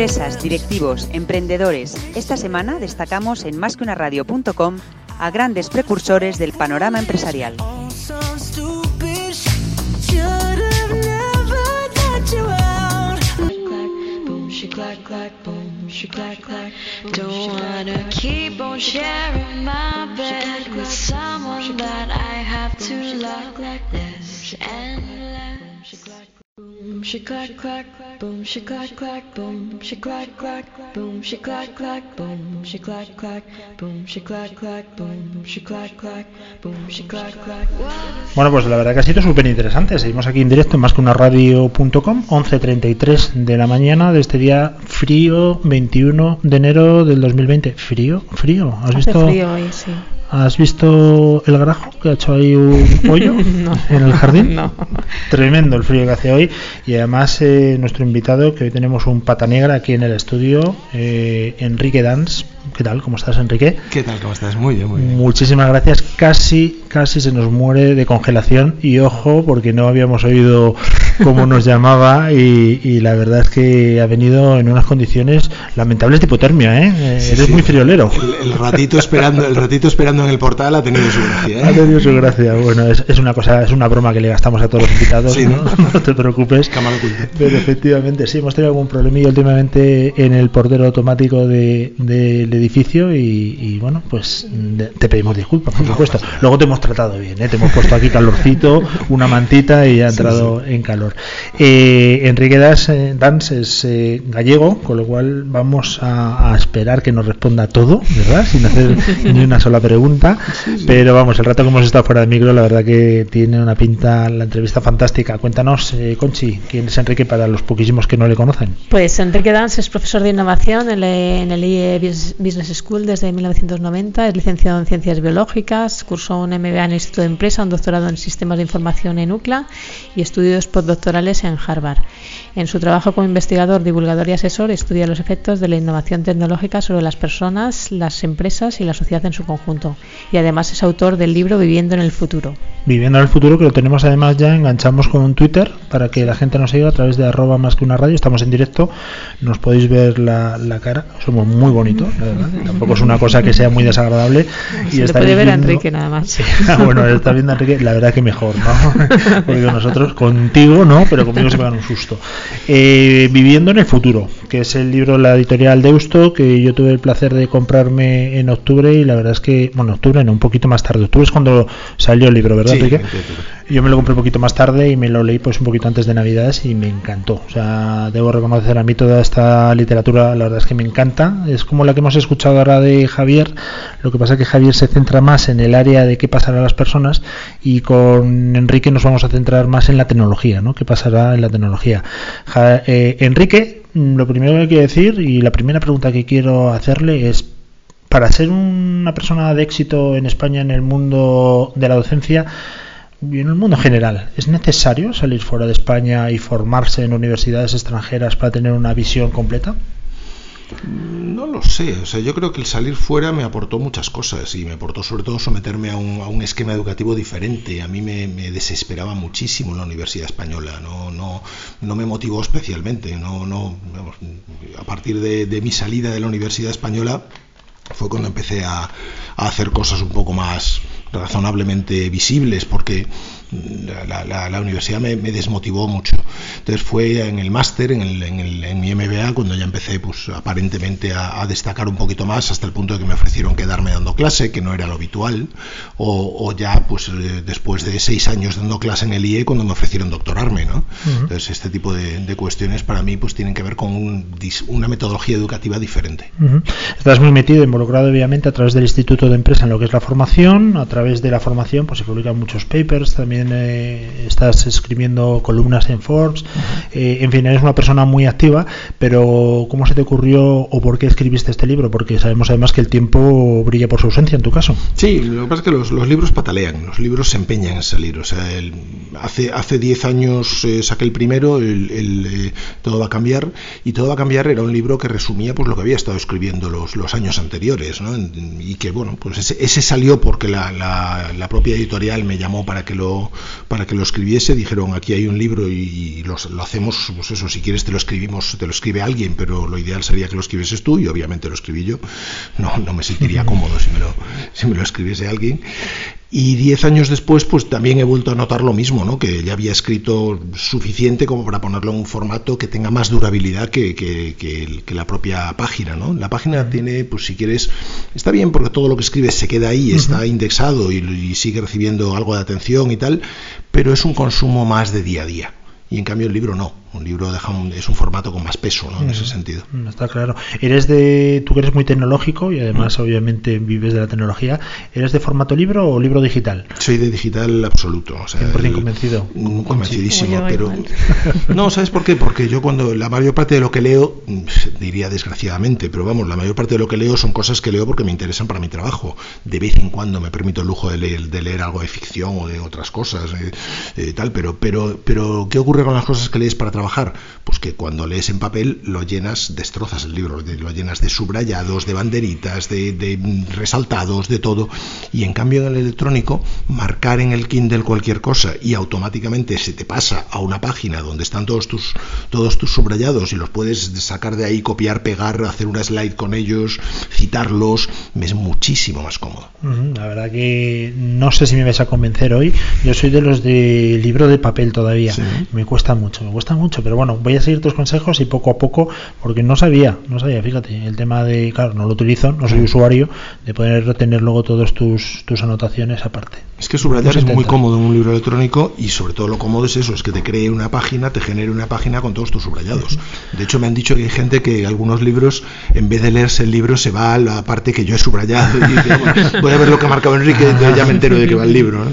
Empresas, directivos, emprendedores. Esta semana destacamos en másqueunaradio.com a grandes precursores del panorama empresarial. Don't wanna keep on sharing my bed with someone that I have to love. There's endless. Boom, she clack clack, boom, she clack clack, boom, she clack clack, boom, she clack clack, boom, she clack clack, boom, she clack clack, boom, she clack clack, boom, she clack clack. Bueno, pues la verdad que ha sido súper interesante. Seguimos aquí en directo en más que una radio.com, 11.33 de la mañana de este día frío, 21 de enero del 2020. ¿Frío? ¿Frío? ¿Has Hace visto? frío hoy, sí. ¿Has visto el grajo que ha hecho ahí un No. en el jardín? No. Tremendo el frío que hace hoy. Y además eh, nuestro invitado, que hoy tenemos un pata negra aquí en el estudio, eh, Enrique Dans. ¿Qué tal? ¿Cómo estás, Enrique? ¿Qué tal? ¿Cómo estás? Muy bien, muy bien. Muchísimas gracias. Casi, casi se nos muere de congelación y ojo, porque no habíamos oído cómo nos llamaba y, y la verdad es que ha venido en unas condiciones lamentables de hipotermia, ¿eh? Eh, Sí, Eres sí. muy friolero. El, el ratito esperando, el ratito esperando en el portal ha tenido su gracia. Ha ¿eh? tenido su gracia. Bueno, es, es una cosa, es una broma que le gastamos a todos los invitados, Sí, ¿no? ¿no? No te preocupes. Pero efectivamente, sí, hemos tenido algún problemilla últimamente en el portero automático de- del edificio y, y, bueno, pues te pedimos disculpas, por supuesto. Luego te hemos tratado bien, ¿eh? te hemos puesto aquí calorcito, una mantita y ha entrado en calor. Eh, Enrique Das, eh, Dans es eh, gallego, con lo cual vamos a, a esperar que nos responda todo, ¿verdad? Sin hacer ni una sola pregunta. Pero vamos, el rato que hemos estado fuera de micro, la verdad que tiene una pinta la entrevista fantástica. Cuéntanos, eh, Conchi, quién es Enrique para los poquísimos que no le conocen. Pues Enrique Dans es profesor de innovación en el, en el IE Business School desde 1990, es licenciado en Ciencias Biológicas, cursó un MBA en el Instituto de Empresa, un doctorado en Sistemas de Información en UCLA y estudios postdoctorales en Harvard. En su trabajo como investigador, divulgador y asesor, estudia los efectos de la innovación tecnológica sobre las personas, las empresas y la sociedad en su conjunto. Y además es autor del libro Viviendo en el futuro. Viviendo en el futuro, que lo tenemos además ya, enganchamos con un Twitter para que la gente nos siga a través de arroba más que una radio. Estamos en directo, nos podéis ver la, la cara. Somos muy bonitos, la verdad. Tampoco es una cosa que sea muy desagradable. Se le estaréis puede ver a Enrique nada más. Ah, bueno, está viendo a Enrique, la verdad que mejor, ¿no? Porque nosotros, contigo, ¿no? Pero conmigo se pegan un susto. Eh, Viviendo en el futuro, que es el libro de la editorial Deusto, que yo tuve el placer de comprarme en octubre y la verdad es que, bueno, octubre no, un poquito más tarde. Octubre es cuando salió el libro, ¿verdad, Sí. Yo me lo compré un poquito más tarde y me lo leí pues un poquito antes de Navidades y me encantó. O sea, debo reconocer a mí toda esta literatura, la verdad es que me encanta. Es como la que hemos escuchado ahora de Javier. Lo que pasa es que Javier se centra más en el área de qué pasará a las personas y con Enrique nos vamos a centrar más en la tecnología, ¿no? ¿Qué pasará en la tecnología? Eh, Enrique, mm, lo primero que quiero decir y la primera pregunta que quiero hacerle es para ser una persona de éxito en España en el mundo de la docencia y en el mundo general, ¿es necesario salir fuera de España y formarse en universidades extranjeras para tener una visión completa? No lo sé, o sea, yo creo que el salir fuera me aportó muchas cosas y me aportó sobre todo someterme a un, a un esquema educativo diferente. A mí me, me desesperaba muchísimo la universidad española, no, no, no me motivó especialmente. No, no, a partir de, de mi salida de la universidad española fue cuando empecé a, a hacer cosas un poco más razonablemente visibles porque la, la- la- la universidad me, me desmotivó mucho. Entonces fue en el máster, en, el- en, el- en mi MBA, cuando ya empecé pues aparentemente a, a destacar un poquito más hasta el punto de que me ofrecieron quedarme dando clase, que no era lo habitual, o, o ya pues eh, después de seis años dando clase en el IE cuando me ofrecieron doctorarme. ¿no? Entonces este tipo de, de cuestiones para mí pues tienen que ver con un una metodología educativa diferente. Ujú. Estás muy metido, involucrado obviamente a través del Instituto de Empresa en lo que es la formación, a través de la formación pues se publican muchos papers también eh, estás escribiendo columnas en Forbes, eh, en fin, eres una persona muy activa, pero ¿cómo se te ocurrió o por qué escribiste este libro? Porque sabemos además que el tiempo brilla por su ausencia en tu caso. Sí, lo que pasa es que los, los libros patalean, los libros se empeñan en salir. O sea, el, hace hace 10 años eh, saqué el primero, el, el, eh, Todo va a cambiar, y Todo va a cambiar era un libro que resumía pues lo que había estado escribiendo los, los años anteriores, ¿no? y que bueno, pues ese, ese salió porque la, la, la, propia editorial me llamó para que lo para que lo escribiese, dijeron aquí hay un libro y, lo, hacemos, pues eso, si quieres te lo escribimos, te lo escribe alguien, pero lo ideal sería que lo escribieses tú, y obviamente lo escribí yo, no, no me sentiría cómodo si me lo, si me lo escribiese alguien. Y diez años después, pues también he vuelto a notar lo mismo, ¿no? Que ya había escrito suficiente como para ponerlo en un formato que tenga más durabilidad que, que, que, que la propia página, ¿no? La página tiene, pues si quieres, está bien porque todo lo que escribes se queda ahí, está indexado y, y sigue recibiendo algo de atención y tal, pero es un consumo más de día a día. Y en cambio el libro no un libro deja un, es un formato con más peso ¿no? en ese sentido. está claro. Eres de tú que eres muy tecnológico y además mm. obviamente vives de la tecnología eres de formato libro o libro digital soy de digital absoluto o sea, 100% convencido. convencidísimo pero no sabes por qué porque yo cuando la mayor parte de lo que leo diría desgraciadamente pero vamos la mayor parte de lo que leo son cosas que leo porque me interesan para mi trabajo. De vez en cuando me permito el lujo de leer, de leer algo de ficción o de otras cosas eh, eh, tal pero pero pero qué ocurre con las cosas que lees para trabajar trabajar? Pues que cuando lees en papel lo llenas, destrozas el libro, lo llenas de subrayados, de banderitas, de, de resaltados, de todo. Y en cambio en el electrónico, marcar en el Kindle cualquier cosa y automáticamente se te pasa a una página donde están todos tus, todos tus subrayados y los puedes sacar de ahí, copiar, pegar, hacer una slide con ellos, citarlos, me es muchísimo más cómodo. La verdad que no sé si me vais a convencer hoy. Yo soy de los de libro de papel todavía. Sí. Me cuesta mucho, me cuesta mucho, pero bueno, voy a seguir tus consejos y poco a poco, porque no sabía, no sabía, fíjate, el tema de, claro, no lo utilizo, no soy usuario, de poder retener luego todas tus, tus anotaciones aparte. Es que subrayar es muy cómodo en un libro electrónico y sobre todo lo cómodo es eso, es que te cree una página, te genere una página con todos tus subrayados. De hecho me han dicho que hay gente que algunos libros, en vez de leerse el libro, se va a la parte que yo he subrayado y dice, bueno, voy a ver lo que ha marcado Enrique, entonces ya me entero de que va el libro. ¿no?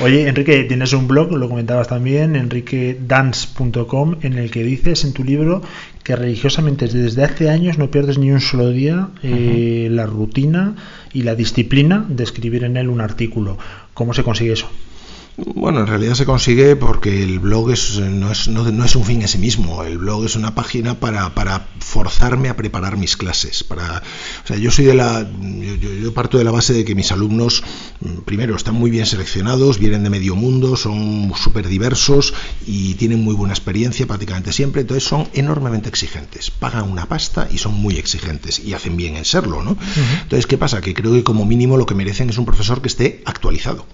Oye, Enrique, tienes un blog, lo comentabas también, enriquedance.com, en el que dices en tu libro que religiosamente desde hace años no pierdes ni un solo día eh, uh -huh. la rutina y la disciplina de escribir en él un artículo. ¿Cómo se consigue eso? Bueno, en realidad se consigue porque el blog es, no, es, no, no, es un fin en sí mismo. El blog es una página para, para forzarme a preparar mis clases. Para, o sea, yo soy de la, yo, yo, parto de la base de que mis alumnos, primero, están muy bien seleccionados, vienen de medio mundo, son súper diversos y tienen muy buena experiencia prácticamente siempre. Entonces son enormemente exigentes. Pagan una pasta y son muy exigentes y hacen bien en serlo, ¿no? Uh -huh. Entonces, ¿qué pasa? Que creo que como mínimo lo que merecen es un profesor que esté actualizado.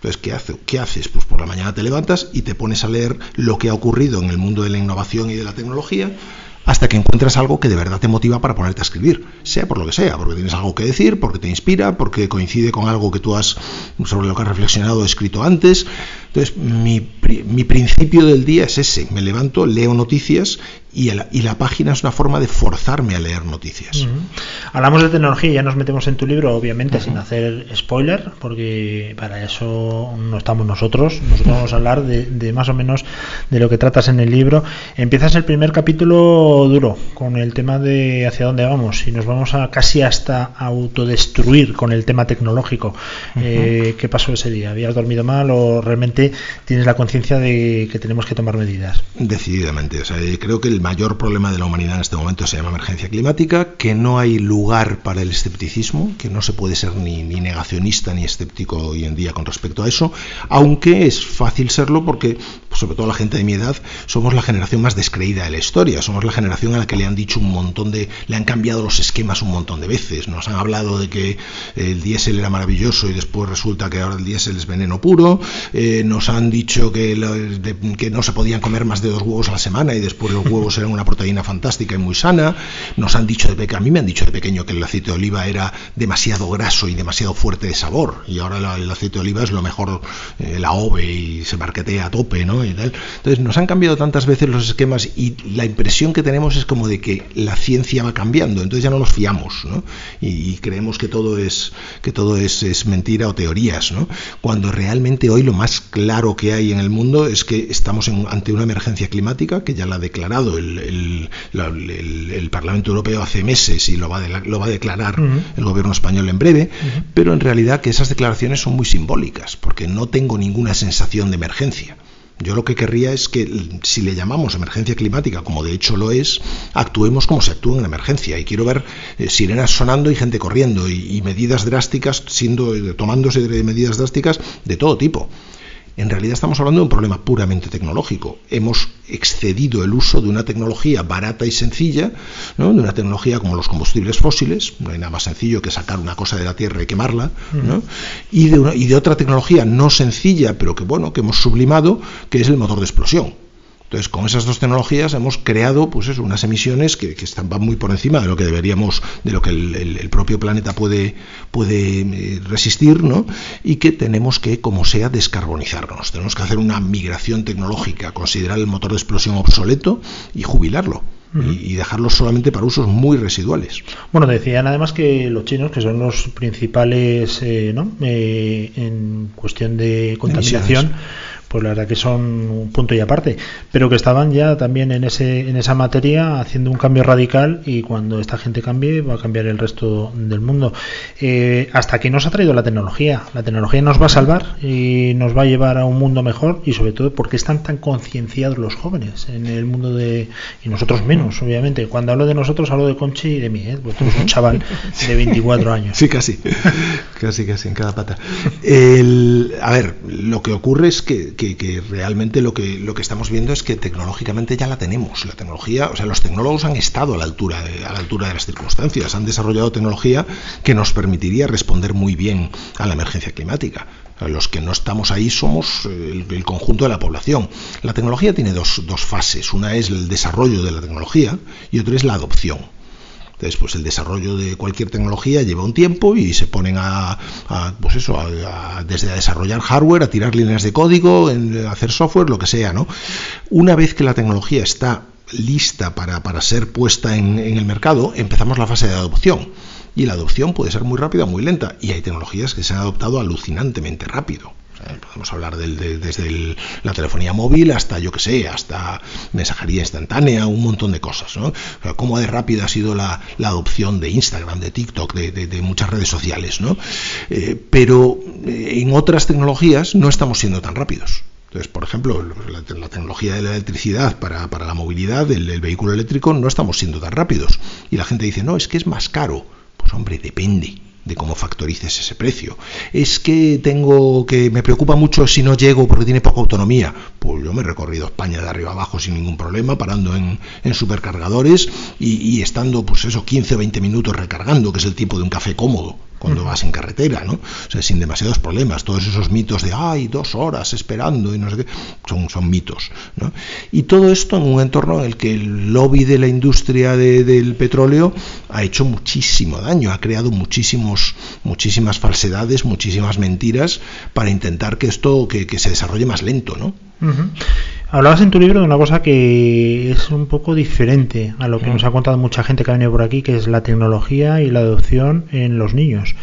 Entonces, ¿qué, hace? ¿qué haces? Pues por la mañana te levantas y te pones a leer lo que ha ocurrido en el mundo de la innovación y de la tecnología hasta que encuentras algo que de verdad te motiva para ponerte a escribir, sea por lo que sea, porque tienes algo que decir, porque te inspira, porque coincide con algo que tú has sobre lo que has reflexionado o escrito antes. Entonces, mi, mi principio del día es ese, me levanto, leo noticias y, el, y, la página es una forma de forzarme a leer noticias. Uh -huh. Hablamos de tecnología y ya nos metemos en tu libro, obviamente, uh -huh. sin hacer spoiler, porque para eso no estamos nosotros. Nosotros vamos a hablar de, de, más o menos de lo que tratas en el libro. Empiezas el primer capítulo duro, con el tema de hacia dónde vamos, y nos vamos a casi hasta autodestruir con el tema tecnológico. Uh -huh. eh, ¿Qué pasó ese día? ¿Habías dormido mal o realmente tienes la conciencia de que tenemos que tomar medidas? Decididamente. O sea, creo que el mayor problema de la humanidad en este momento se llama emergencia climática, que no hay lugar para el escepticismo, que no se puede ser ni, ni, negacionista ni escéptico hoy en día con respecto a eso, aunque es fácil serlo porque, sobre todo la gente de mi edad, somos la generación más descreída de la historia, somos la generación a la que le han dicho un montón de, le han cambiado los esquemas un montón de veces, nos han hablado de que el diésel era maravilloso y después resulta que ahora el diésel es veneno puro, eh, nos han dicho que, que no se podían comer más de dos huevos a la semana y después los huevos eran una proteína fantástica y muy sana. Nos han dicho de pequeño, a mí me han dicho de pequeño que el aceite de oliva era demasiado graso y demasiado fuerte de sabor. Y ahora el aceite de oliva es lo mejor, eh, la ove y se marquetea a tope, ¿no? Entonces nos han cambiado tantas veces los esquemas y la impresión que tenemos es como de que la ciencia va cambiando. Entonces ya no nos fiamos, ¿no? Y, creemos que todo es que todo es, es mentira o teorías, ¿no? Cuando realmente hoy lo más claro que hay en el mundo es que estamos ante una emergencia climática que ya la ha declarado el, Parlamento Europeo hace meses y lo va, lo va a declarar el gobierno español en breve, pero en realidad que esas declaraciones son muy simbólicas, porque no tengo ninguna sensación de emergencia. Yo lo que querría es que si le llamamos emergencia climática, como de hecho lo es, actuemos como se actúa en emergencia. Y quiero ver eh, sirenas sonando y gente corriendo y, medidas drásticas siendo eh, tomándose medidas drásticas de todo tipo. En realidad estamos hablando de un problema puramente tecnológico. Hemos excedido el uso de una tecnología barata y sencilla, de una tecnología como los combustibles fósiles, no hay nada más sencillo que sacar una cosa de la tierra y quemarla, y, de y de otra tecnología no sencilla, pero que bueno, que hemos sublimado, que es el motor de explosión. Entonces, con esas dos tecnologías hemos creado pues eso, unas emisiones que, están, van muy por encima de lo que deberíamos, de lo que el, propio planeta puede, puede eh, resistir, ¿no? Y que tenemos que, como sea, descarbonizarnos. Tenemos que hacer una migración tecnológica, considerar el motor de explosión obsoleto y jubilarlo. y, dejarlo solamente para usos muy residuales. Bueno, decían además que los chinos, que son los principales eh, ¿no? Eh, en cuestión de contaminación, pues la verdad que son un punto y aparte, pero que estaban ya también en ese en esa materia haciendo un cambio radical y cuando esta gente cambie va a cambiar el resto del mundo. Eh, hasta aquí nos ha traído la tecnología. La tecnología nos va a salvar y nos va a llevar a un mundo mejor y sobre todo porque están tan concienciados los jóvenes en el mundo de y nosotros menos, obviamente. Cuando hablo de nosotros hablo de Conchi y de mí, ¿eh? porque un chaval de 24 años. Sí, casi, casi, casi en cada pata. El, a ver, lo que ocurre es que que, realmente lo que, lo que estamos viendo es que tecnológicamente ya la tenemos. La tecnología, o sea, los tecnólogos han estado a la altura de, a la altura de las circunstancias, han desarrollado tecnología que nos permitiría responder muy bien a la emergencia climática. Los que no estamos ahí somos el, el, conjunto de la población. La tecnología tiene dos, dos fases. Una es el desarrollo de la tecnología y otra es la adopción. Entonces, pues el desarrollo de cualquier tecnología lleva un tiempo y se ponen a, pues eso, desde a desarrollar hardware, a tirar líneas de código, a hacer software, lo que sea, ¿no? Una vez que la tecnología está lista para, ser puesta en, en el mercado, empezamos la fase de adopción. Y la adopción puede ser muy rápida o muy lenta. Y hay tecnologías que se han adoptado alucinantemente rápido. Podemos hablar desde la telefonía móvil hasta, yo que sé, hasta mensajería instantánea, un montón de cosas. ¿no? cómo de rápida ha sido la, adopción de Instagram, de TikTok, de, muchas redes sociales. ¿no? Eh, pero eh, en otras tecnologías no estamos siendo tan rápidos. Entonces, por ejemplo, la, tecnología de la electricidad para, la movilidad del, vehículo eléctrico no estamos siendo tan rápidos. Y la gente dice, no, es que es más caro. Pues hombre, depende de cómo factorices ese precio. Es que tengo que me preocupa mucho si no llego porque tiene poca autonomía. Pues yo me he recorrido España de arriba abajo sin ningún problema, parando en, supercargadores y, estando, pues eso, 15 o 20 minutos recargando, que es el tiempo de un café cómodo cuando vas en carretera, ¿no? O sea, sin demasiados problemas. Todos esos mitos de, ay, dos horas esperando y no sé qué, son, son mitos, ¿no? Y todo esto en un entorno en el que el lobby de la industria del petróleo ha hecho muchísimo daño, ha creado muchísimos, muchísimas falsedades, muchísimas mentiras para intentar que esto, que, que se desarrolle más lento, ¿no? Hablabas en tu libro de una cosa que es un poco diferente a lo que nos ha contado mucha gente que ha venido por aquí, que es la tecnología y la adopción en los niños.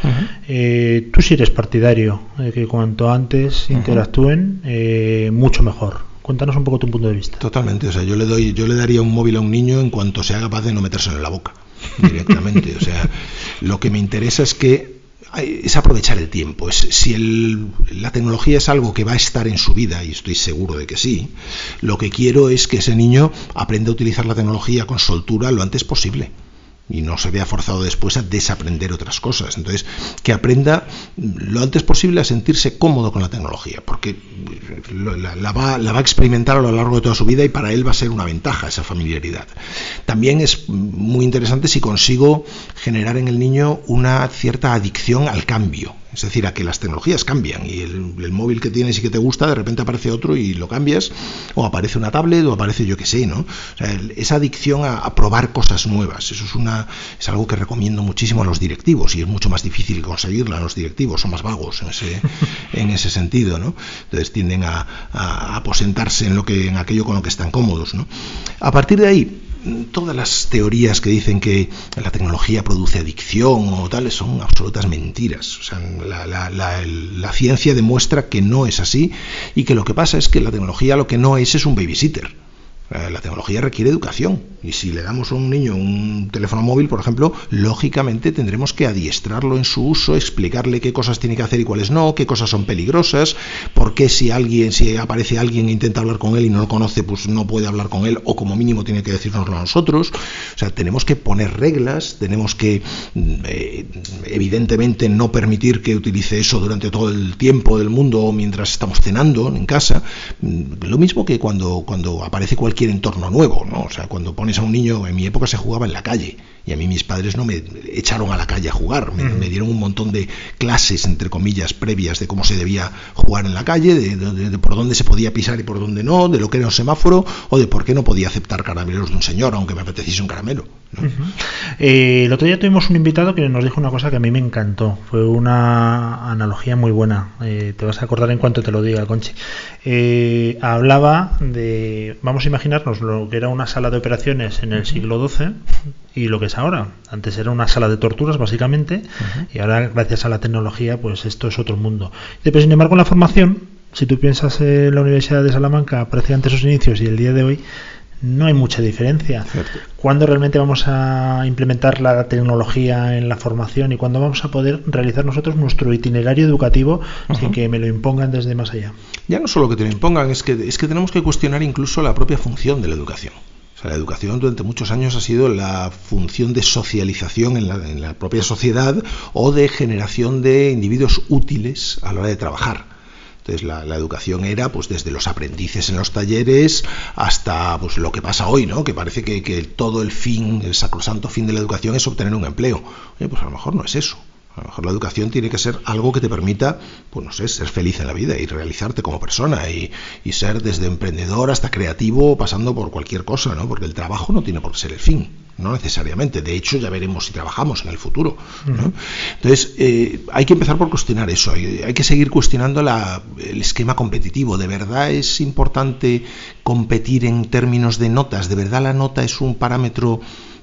Eh, tú sí eres partidario de que cuanto antes interactúen, eh, mucho mejor. Cuéntanos un poco tu punto de vista. Totalmente, o sea, yo le doy, yo le daría un móvil a un niño en cuanto sea capaz de no metérselo en la boca directamente. o sea, lo que me interesa es que es aprovechar el tiempo. Es, si el, la tecnología es algo que va a estar en su vida, y estoy seguro de que sí, lo que quiero es que ese niño aprenda a utilizar la tecnología con soltura lo antes posible y no se vea forzado después a desaprender otras cosas. Entonces, que aprenda lo antes posible a sentirse cómodo con la tecnología, porque la, va, a experimentar a lo largo de toda su vida y para él va a ser una ventaja esa familiaridad. También es muy interesante si consigo generar en el niño una cierta adicción al cambio. Es decir, a que las tecnologías cambian y el, el, móvil que tienes y que te gusta, de repente aparece otro y lo cambias, o aparece una tablet, o aparece yo que sé, ¿no? O sea, el, esa adicción a, a, probar cosas nuevas, eso es, una, es algo que recomiendo muchísimo a los directivos y es mucho más difícil conseguirla. Los directivos son más vagos en ese, en ese sentido, ¿no? Entonces tienden a, a aposentarse en, lo que, en aquello con lo que están cómodos, ¿no? A partir de ahí, todas las teorías que dicen que la tecnología produce adicción o tales son absolutas mentiras. O sea, la, la, la, la, ciencia demuestra que no es así y que lo que pasa es que la tecnología lo que no es es un babysitter. La tecnología requiere educación y si le damos a un niño un teléfono móvil, por ejemplo, lógicamente tendremos que adiestrarlo en su uso, explicarle qué cosas tiene que hacer y cuáles no, qué cosas son peligrosas, por qué si alguien, si aparece alguien e intenta hablar con él y no lo conoce, pues no puede hablar con él o como mínimo tiene que decírnoslo a nosotros. O sea, tenemos que poner reglas, tenemos que eh, evidentemente no permitir que utilice eso durante todo el tiempo del mundo mientras estamos cenando en casa. Lo mismo que cuando, cuando aparece cualquier cualquier entorno nuevo, ¿no? O sea, cuando pones a un niño, en mi época se jugaba en la calle y a mí mis padres no me echaron a la calle a jugar, me, dieron un montón de clases, entre comillas, previas de cómo se debía jugar en la calle, de, de, de, por dónde se podía pisar y por dónde no, de lo que era un semáforo o de por qué no podía aceptar caramelos de un señor, aunque me apeteciese un caramelo. ¿no? Uh -huh. eh, el otro día tuvimos un invitado que nos dijo una cosa que a mí me encantó, fue una analogía muy buena, eh, te vas a acordar en cuanto te lo diga, Conchi. Eh, hablaba de, vamos a imaginarnos lo que era una sala de operaciones en el siglo XII y lo que es ahora. Antes era una sala de torturas, básicamente, uh -huh. y ahora, gracias a la tecnología, pues esto es otro mundo. Pero, sin embargo, en la formación, si tú piensas en la Universidad de Salamanca, prácticamente sus inicios y el día de hoy, no hay mucha diferencia. Cierto. ¿Cuándo realmente vamos a implementar la tecnología en la formación y cuándo vamos a poder realizar nosotros nuestro itinerario educativo uh -huh. sin que me lo impongan desde más allá? Ya no solo que te lo impongan, es que, es que tenemos que cuestionar incluso la propia función de la educación. O sea, la educación durante muchos años ha sido la función de socialización en la, en la propia sociedad o de generación de individuos útiles a la hora de trabajar. Entonces la, educación era pues desde los aprendices en los talleres hasta pues lo que pasa hoy, ¿no? Que parece que, que todo el fin, el sacrosanto fin de la educación es obtener un empleo. Oye, pues a lo mejor no es eso. A lo mejor la educación tiene que ser algo que te permita, pues no sé, ser feliz en la vida y realizarte como persona y, y, ser desde emprendedor hasta creativo, pasando por cualquier cosa, ¿no? Porque el trabajo no tiene por qué ser el fin, no necesariamente. De hecho, ya veremos si trabajamos en el futuro. ¿no? Entonces, eh, hay que empezar por cuestionar eso. Hay, hay que seguir cuestionando la, el esquema competitivo. ¿De verdad es importante competir en términos de notas? ¿De verdad la nota es un parámetro mm,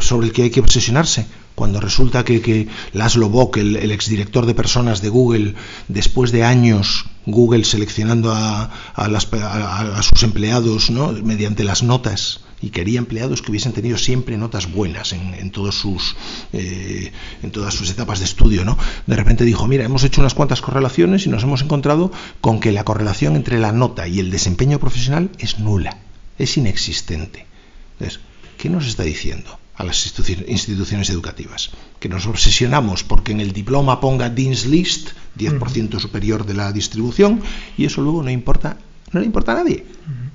sobre el que hay que obsesionarse? cuando resulta que, que Laszlo Bock, el, exdirector de personas de Google, después de años Google seleccionando a, a, las, a sus empleados ¿no? mediante las notas, y quería empleados que hubiesen tenido siempre notas buenas en, en todos sus eh, en todas sus etapas de estudio no de repente dijo mira hemos hecho unas cuantas correlaciones y nos hemos encontrado con que la correlación entre la nota y el desempeño profesional es nula es inexistente entonces qué nos está diciendo a las instituciones educativas. Que nos obsesionamos porque en el diploma ponga Dean's List, 10% superior de la distribución, y eso luego no importa, no le importa a nadie.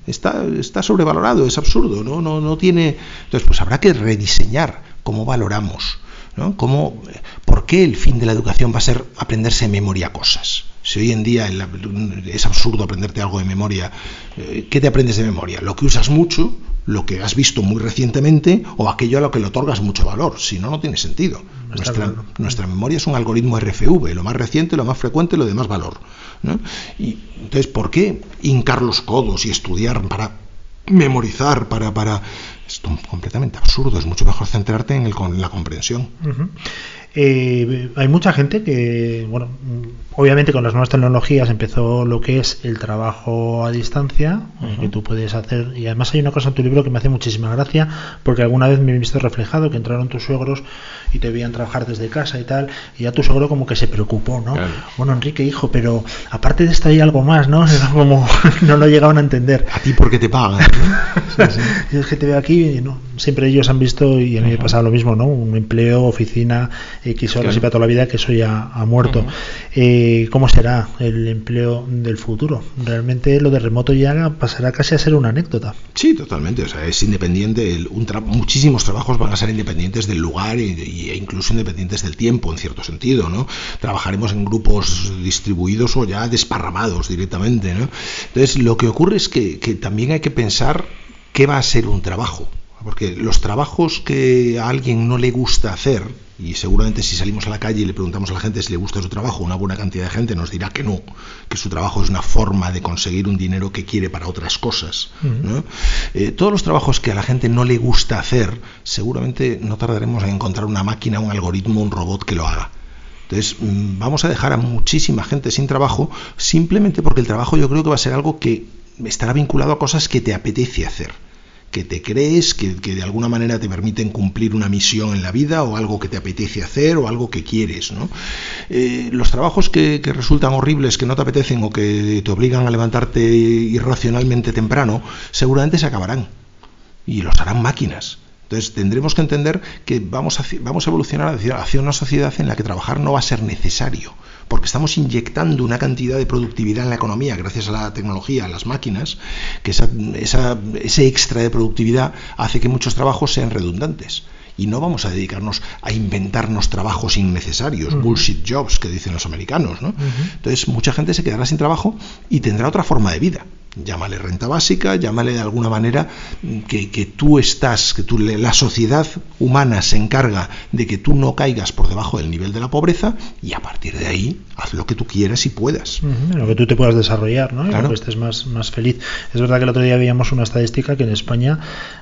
Está, está sobrevalorado, es absurdo, ¿no? No, no tiene. Entonces, pues habrá que rediseñar cómo valoramos. ¿no? ¿Cómo, ¿Por qué el fin de la educación va a ser aprenderse de memoria cosas? Si hoy en día es absurdo aprenderte algo de memoria, eh, ¿qué te aprendes de memoria? Lo que usas mucho, lo que has visto muy recientemente o aquello a lo que le otorgas mucho valor. Si no, no tiene sentido. Nuestra, nuestra, memoria es un algoritmo RFV, lo más reciente, lo más frecuente, lo de más valor. ¿no? Y, entonces, ¿por qué hincar los codos y estudiar para memorizar, para... para... Esto es completamente absurdo, es mucho mejor centrarte en, el, en la comprensión. Uh -huh. Eh, hay mucha gente que, bueno, obviamente con las nuevas tecnologías empezó lo que es el trabajo a distancia, uh -huh. que tú puedes hacer, y además hay una cosa en tu libro que me hace muchísima gracia, porque alguna vez me he visto reflejado que entraron tus suegros y te veían trabajar desde casa y tal, y ya tu suegro como que se preocupó, ¿no? Claro. Bueno, Enrique, hijo, pero aparte de esto hay algo más, ¿no? Era como, no lo llegaban a entender. ¿A ti porque te pagan? ¿no? sí, sí. Y es que te veo aquí, y no, siempre ellos han visto, y a mí uh -huh. me pasa lo mismo, ¿no? Un empleo, oficina, X horas y para toda la vida, que eso ya ha muerto. Eh, ¿Cómo será el empleo del futuro? Realmente lo de remoto ya pasará casi a ser una anécdota. Sí, totalmente. O sea, es independiente. El, un muchísimos trabajos van a ser independientes del lugar e, incluso independientes del tiempo, en cierto sentido. ¿no? Trabajaremos en grupos distribuidos o ya desparramados directamente. ¿no? Entonces, lo que ocurre es que, que también hay que pensar qué va a ser un trabajo. Porque los trabajos que a alguien no le gusta hacer, y seguramente si salimos a la calle y le preguntamos a la gente si le gusta su trabajo, una buena cantidad de gente nos dirá que no, que su trabajo es una forma de conseguir un dinero que quiere para otras cosas. Eh, todos los trabajos que a la gente no le gusta hacer, seguramente no tardaremos en encontrar una máquina, un algoritmo, un robot que lo haga. Entonces, mm, vamos a dejar a muchísima gente sin trabajo simplemente porque el trabajo yo creo que va a ser algo que estará vinculado a cosas que te apetece hacer que te crees, que, de alguna manera te permiten cumplir una misión en la vida o algo que te apetece hacer o algo que quieres. ¿no? Eh, los trabajos que, que, resultan horribles, que no te apetecen o que te obligan a levantarte irracionalmente temprano, seguramente se acabarán y los harán máquinas. Entonces tendremos que entender que vamos a, vamos a evolucionar hacia una sociedad en la que trabajar no va a ser necesario porque estamos inyectando una cantidad de productividad en la economía gracias a la tecnología, a las máquinas, que ese extra de productividad hace que muchos trabajos sean redundantes y no vamos a dedicarnos a inventarnos trabajos innecesarios, bullshit jobs que dicen los americanos. ¿no? Entonces mucha gente se quedará sin trabajo y tendrá otra forma de vida llámale renta básica, llámale de alguna manera que, que, tú estás, que tú, la sociedad humana se encarga de que tú no caigas por debajo del nivel de la pobreza y a partir de ahí haz lo que tú quieras y puedas. lo que tú te puedas desarrollar, ¿no? Y que estés más, más feliz. Es verdad que el otro día veíamos una estadística que en España,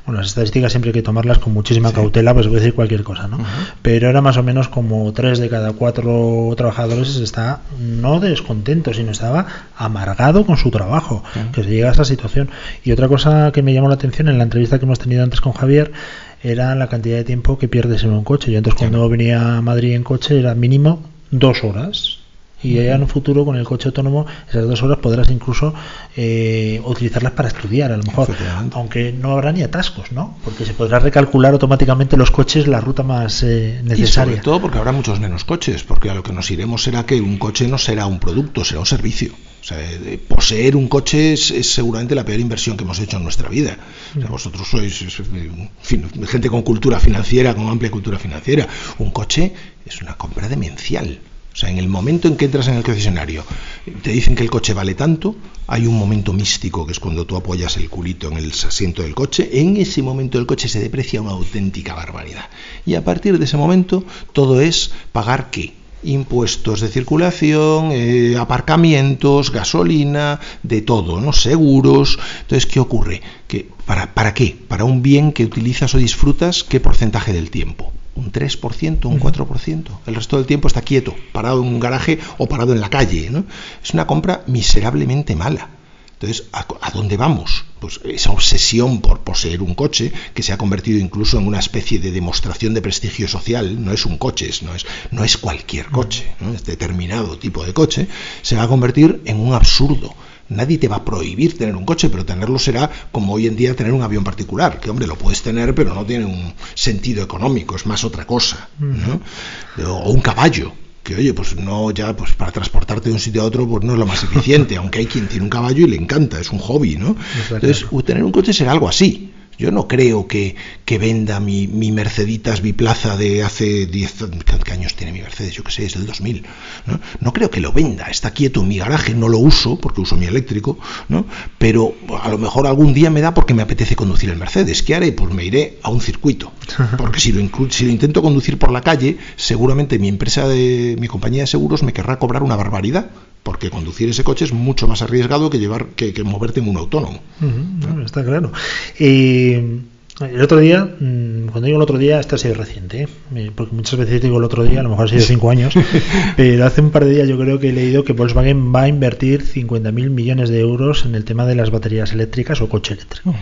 bueno, las estadísticas siempre hay que tomarlas con muchísima cautela, pues voy a decir cualquier cosa, ¿no? Pero era más o menos como tres de cada cuatro trabajadores está no descontento, sino estaba amargado con su trabajo se llega a esa situación. Y otra cosa que me llamó la atención en la entrevista que hemos tenido antes con Javier era la cantidad de tiempo que pierdes en un coche. Yo entonces cuando venía a Madrid en coche era mínimo dos horas. Y ya en un futuro con el coche autónomo esas dos horas podrás incluso eh, utilizarlas para estudiar a lo mejor. Aunque no habrá ni atascos no porque se podrá recalcular automáticamente los coches la ruta más eh, necesaria y sobre todo porque habrá muchos menos coches porque a lo que nos iremos será que un coche no será un producto será un servicio o sea, poseer un coche es, seguramente la peor inversión que hemos hecho en nuestra vida. vosotros sois gente con cultura financiera, con amplia cultura financiera. Un coche es una compra demencial. O sea, en el momento en que entras en el concesionario, te dicen que el coche vale tanto, hay un momento místico que es cuando tú apoyas el culito en el asiento del coche, en ese momento el coche se deprecia una auténtica barbaridad. Y a partir de ese momento todo es pagar qué? Impuestos de circulación, eh, aparcamientos, gasolina, de todo, ¿no? Seguros. Entonces, ¿qué ocurre? Que, ¿para, ¿Para qué? Para un bien que utilizas o disfrutas, ¿qué porcentaje del tiempo? un 3%, un 4%. El resto del tiempo está quieto, parado en un garaje o parado en la calle. ¿no? Es una compra miserablemente mala. Entonces, ¿a, dónde vamos? Pues esa obsesión por poseer un coche, que se ha convertido incluso en una especie de demostración de prestigio social, no es un coche, no es, no es cualquier coche, ¿no? es determinado tipo de coche, se va a convertir en un absurdo. Nadie te va a prohibir tener un coche, pero tenerlo será como hoy en día tener un avión particular, que hombre, lo puedes tener, pero no tiene un sentido económico, es más otra cosa. ¿no? O un caballo, que oye, pues no ya pues para transportarte de un sitio a otro pues no es lo más eficiente, aunque hay quien tiene un caballo y le encanta, es un hobby, ¿no? Entonces, tener un coche será algo así. Yo no creo que, que venda mi, mi, Merceditas biplaza de hace 10 ¿qué años tiene mi Mercedes? Yo qué sé, es del 2000. ¿no? no creo que lo venda, está quieto en mi garaje, no lo uso porque uso mi eléctrico, ¿no? pero a lo mejor algún día me da porque me apetece conducir el Mercedes. ¿Qué haré? Pues me iré a un circuito. Porque si lo, si lo intento conducir por la calle, seguramente mi empresa de mi compañía de seguros me querrá cobrar una barbaridad porque conducir ese coche es mucho más arriesgado que llevar que, moverte en un autónomo. está claro. Y el otro día, mm, cuando digo el otro día, este ha sido reciente, ¿eh? porque muchas veces digo el otro día, a lo mejor ha sido cinco años, pero hace un par de días yo creo que he leído que Volkswagen va a invertir 50.000 millones de euros en el tema de las baterías eléctricas o coche eléctrico.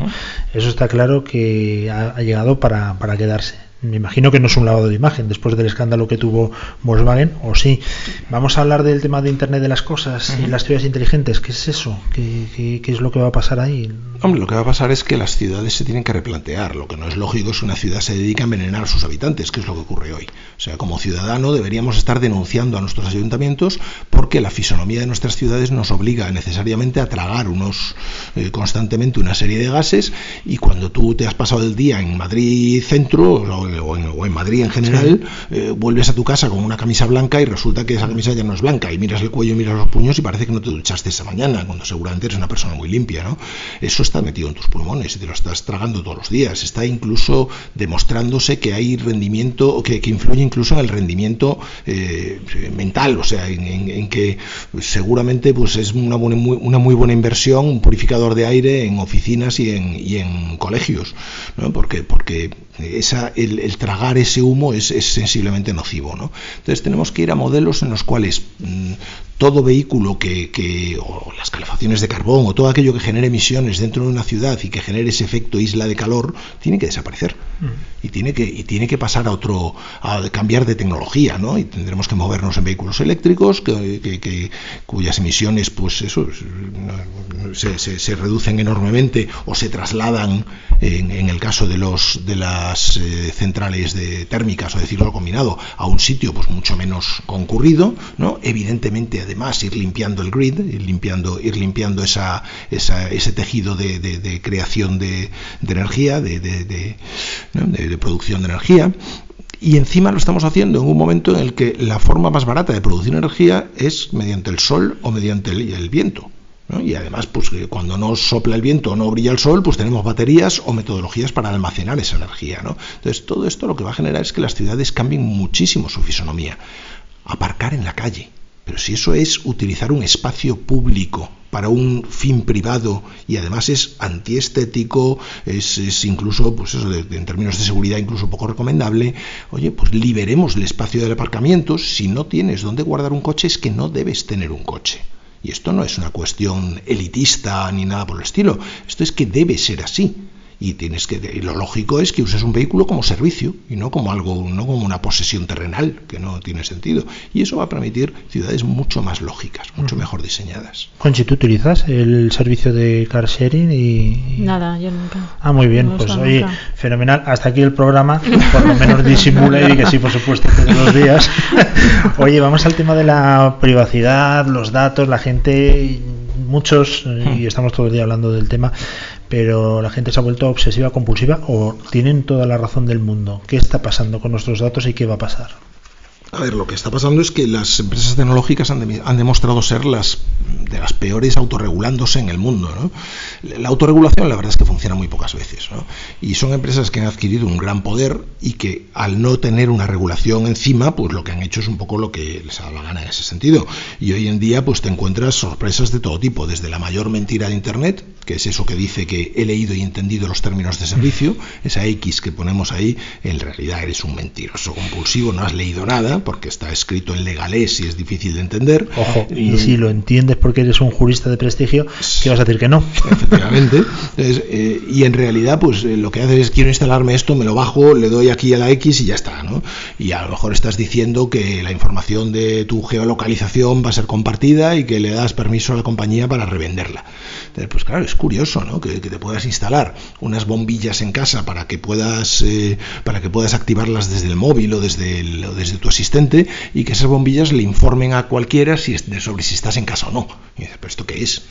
Eso está claro que ha, llegado para, para quedarse Me imagino que no es un lavado de imagen después del escándalo que tuvo Volkswagen, o sí. Vamos a hablar del tema de Internet de las cosas y las ciudades inteligentes. ¿Qué es eso? ¿Qué, ¿Qué, es lo que va a pasar ahí? Hombre, lo que va a pasar es que las ciudades se tienen que replantear. Lo que no es lógico es que una ciudad se dedique a envenenar a sus habitantes, que es lo que ocurre hoy. O sea, como ciudadano deberíamos estar denunciando a nuestros ayuntamientos porque la fisonomía de nuestras ciudades nos obliga necesariamente a tragar unos eh, constantemente una serie de gases y cuando tú te has pasado el día en Madrid centro o o en, o en Madrid en general, eh, vuelves a tu casa con una camisa blanca y resulta que esa camisa ya no es blanca y miras el cuello miras los puños y parece que no te duchaste esa mañana, cuando seguramente eres una persona muy limpia, ¿no? Eso está metido en tus pulmones y te lo estás tragando todos los días. Está incluso demostrándose que hay rendimiento, que, que influye incluso en el rendimiento eh, mental, o sea, en, en, en, que seguramente pues es una, buena, muy, una muy buena inversión un purificador de aire en oficinas y en, y en colegios, ¿no? Porque, porque esa, el, el tragar ese humo es, es, sensiblemente nocivo. ¿no? Entonces tenemos que ir a modelos en los cuales mmm, todo vehículo que, que, o las calefacciones de carbón, o todo aquello que genere emisiones dentro de una ciudad y que genere ese efecto isla de calor, tiene que desaparecer. Mm. Y, tiene que, y tiene que pasar a otro, a cambiar de tecnología, ¿no? Y tendremos que movernos en vehículos eléctricos, que, que, que cuyas emisiones, pues eso, se, se, se, reducen enormemente o se trasladan, en, en el caso de, los, de las eh, centrales de térmicas o de ciclo combinado, a un sitio pues mucho menos concurrido, ¿no? Evidentemente, además ir limpiando el grid, ir limpiando, ir limpiando esa, esa ese tejido de, de, de creación de, de, energía, de, ¿no? de producción de energía, y encima lo estamos haciendo en un momento en el que la forma más barata de producir energía es mediante el sol o mediante el viento. Y además, pues cuando no sopla el viento o no brilla el sol, pues tenemos baterías o metodologías para almacenar esa energía. ¿no? Entonces, todo esto lo que va a generar es que las ciudades cambien muchísimo su fisonomía. Aparcar en la calle, pero si eso es utilizar un espacio público para un fin privado y además es antiestético, es, es incluso, pues eso, de, en términos de seguridad, incluso poco recomendable, oye, pues liberemos el espacio del aparcamiento. Si no tienes dónde guardar un coche, es que no debes tener un coche. Y esto no es una cuestión elitista ni nada por el estilo. Esto es que debe ser así y tienes que y lo lógico es que uses un vehículo como servicio y no como algo no como una posesión terrenal que no tiene sentido. Y eso va a permitir ciudades mucho más lógicas mucho mejor diseñadas. Conchi tú utilizas el servicio de car sharing y nada yo nunca. Ah muy bien no pues oye nunca. fenomenal. Hasta aquí el programa por lo menos disimula y que sí por supuesto todos los días. Oye vamos al tema de la privacidad los datos la gente muchos y estamos todo el día hablando del tema pero la gente se ha vuelto obsesiva compulsiva o tienen toda la razón del mundo. ¿Qué está pasando con nuestros datos y qué va a pasar? A ver, lo que está pasando es que las empresas tecnológicas han, de, han, demostrado ser las de las peores autorregulándose en el mundo. ¿no? La autorregulación, la verdad es que funciona muy pocas veces. ¿no? Y son empresas que han adquirido un gran poder y que al no tener una regulación encima, pues lo que han hecho es un poco lo que les ha dado la gana en ese sentido. Y hoy en día, pues te encuentras sorpresas de todo tipo, desde la mayor mentira de Internet, que es eso que dice que he leído y entendido los términos de servicio, esa X que ponemos ahí, en realidad eres un mentiroso compulsivo, no has leído nada porque está escrito en legalés y es difícil de entender. Ojo, y, y si lo entiendes porque eres un jurista de prestigio, ¿qué vas a decir que no? Efectivamente. Entonces, eh, y en realidad, pues eh, lo que haces es quiero instalarme esto, me lo bajo, le doy aquí a la X y ya está, ¿no? Y a lo mejor estás diciendo que la información de tu geolocalización va a ser compartida y que le das permiso a la compañía para revenderla. Entonces, pues claro, es curioso, ¿no? Que, que te puedas instalar unas bombillas en casa para que puedas eh, para que puedas activarlas desde el móvil o desde el, o desde tu asistente y que esas bombillas le informen a cualquiera si es, sobre si estás en casa o no. Y ¿pero esto qué es?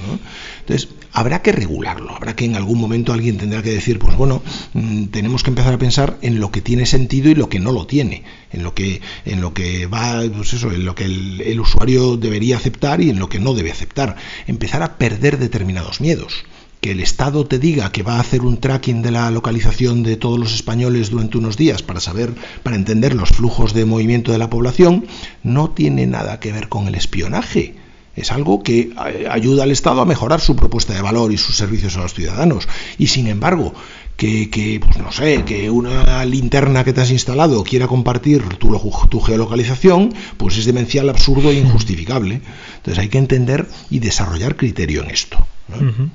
Entonces, habrá que regularlo, habrá que en algún momento alguien tendrá que decir, pues bueno, mmm, tenemos que empezar a pensar en lo que tiene sentido y lo que no lo tiene, en lo que, en lo que va, pues eso, en lo que el usuario debería aceptar y en lo que no debe aceptar. Empezar a perder determinados miedos que el Estado te diga que va a hacer un tracking de la localización de todos los españoles durante unos días para saber, para entender los flujos de movimiento de la población, no tiene nada que ver con el espionaje. Es algo que ayuda al Estado a mejorar su propuesta de valor y sus servicios a los ciudadanos. Y sin embargo, que, que, pues no sé, que una linterna que te has instalado quiera compartir tu, tu geolocalización, pues es demencial, absurdo e injustificable. Entonces hay que entender y desarrollar criterio en esto. ¿no? Uh -huh.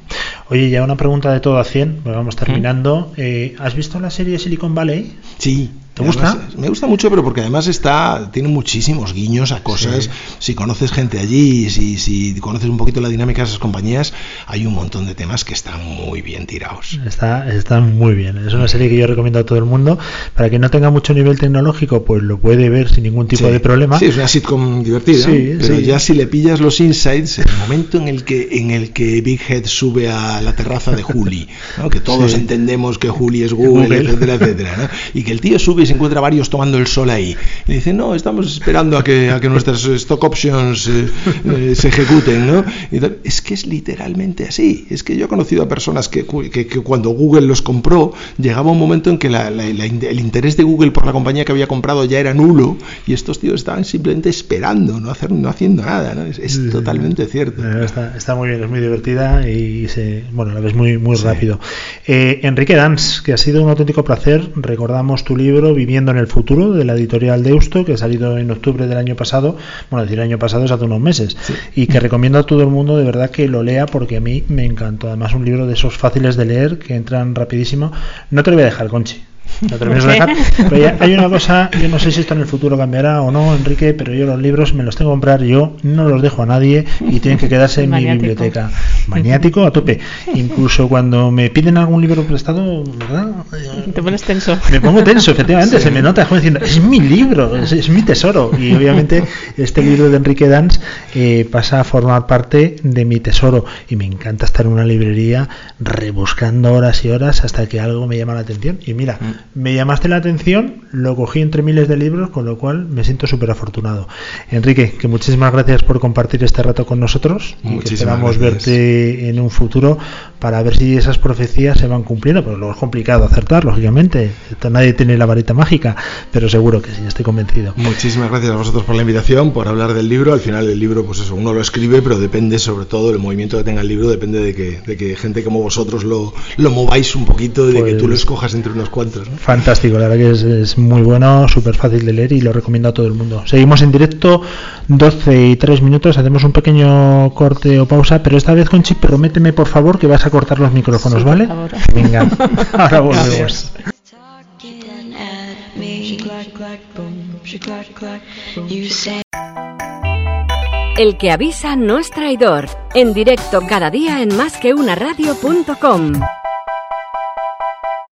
Oye, ya una pregunta de todo a 100, vamos terminando. Uh -huh. eh, ¿Has visto la serie Silicon Valley? Sí. ¿Te gusta? Además, me gusta mucho, pero porque además está tiene muchísimos guiños a cosas. Sí. Si conoces gente allí, si, si conoces un poquito la dinámica de esas compañías, hay un montón de temas que están muy bien tirados. Está, muy bien. Es una serie que yo recomiendo a todo el mundo. Para que no tenga mucho nivel tecnológico, pues lo puede ver sin ningún tipo Sí. de problema. Sí, es una sitcom divertida, Sí, pero ya si le pillas los insights, el momento en el que en el que Big Head sube a la terraza de Juli, ¿no? que todos entendemos que Juli es Google, Google. etcétera, etcétera, ¿no? y que el tío sube y se encuentra varios tomando el sol ahí, y dice, no, estamos esperando a que, a que nuestras stock options eh, eh, se ejecuten, ¿no? Y tal. es que es literalmente así, es que yo he conocido a personas que, que- que cuando Google los compró, llegaba un momento en que la- la- la in- el interés de Google por la compañía que había comprado ya era nulo, y estos tíos estaban simplemente esperando, no, hacer, no haciendo nada, ¿no? es, totalmente cierto. Eh, Está, está muy bien, es muy divertida y se, bueno, la ves muy, muy Sí. rápido. Eh, Enrique Dans, que ha sido un auténtico placer. Recordamos tu libro Viviendo en el futuro de la editorial Deusto, que ha salido en octubre del año pasado. Bueno, decir el año pasado es hace unos meses. Y que recomiendo a todo el mundo de verdad que lo lea porque a mí me encantó. Además, un libro de esos fáciles de leer que entran rapidísimo. No te lo voy a dejar, Conchi. Lo dejar. Pero ya hay una cosa, yo no sé si esto en el futuro cambiará o no, Enrique, pero yo los libros me los tengo que comprar yo, no los dejo a nadie y tienen que quedarse en mi biblioteca. Maniático a tope. Incluso cuando me piden algún libro prestado, ¿verdad? Te pones tenso. Me pongo tenso, efectivamente, se me nota como diciendo, es mi libro, es, es mi tesoro. Y obviamente este libro de Enrique Dans eh, pasa a formar parte de mi tesoro. Y me encanta estar en una librería rebuscando horas y horas hasta que algo me llama la atención. Y mira, me llamaste la atención, lo cogí entre miles de libros, con lo cual me siento súper afortunado. Enrique, que muchísimas gracias por compartir este rato con nosotros. y que Muchísimas esperamos gracias. verte en un futuro para ver si esas profecías se van cumpliendo, pero luego es complicado acertar, lógicamente. Nadie tiene la varita mágica, pero seguro que sí, estoy convencido. Muchísimas gracias a vosotros por la invitación, por hablar del libro. Al final el libro, pues eso, uno lo escribe, pero depende sobre todo el movimiento que tenga el libro, depende de que, de que gente como vosotros lo, lo mováis un poquito y de que tú lo Pues- escojas entre unos cuantos. ¿no? Fantástico, la verdad que es, es muy bueno, súper fácil de leer y lo recomiendo a todo el mundo. Seguimos en directo, 12 y 3 minutos, hacemos un pequeño corte o pausa, pero esta vez, Conchi, prométeme por favor que vas a cortar los micrófonos, Sí, ¿vale? Venga, ahora volvemos. El que avisa no es traidor. En directo cada día en másqueunaradio.com.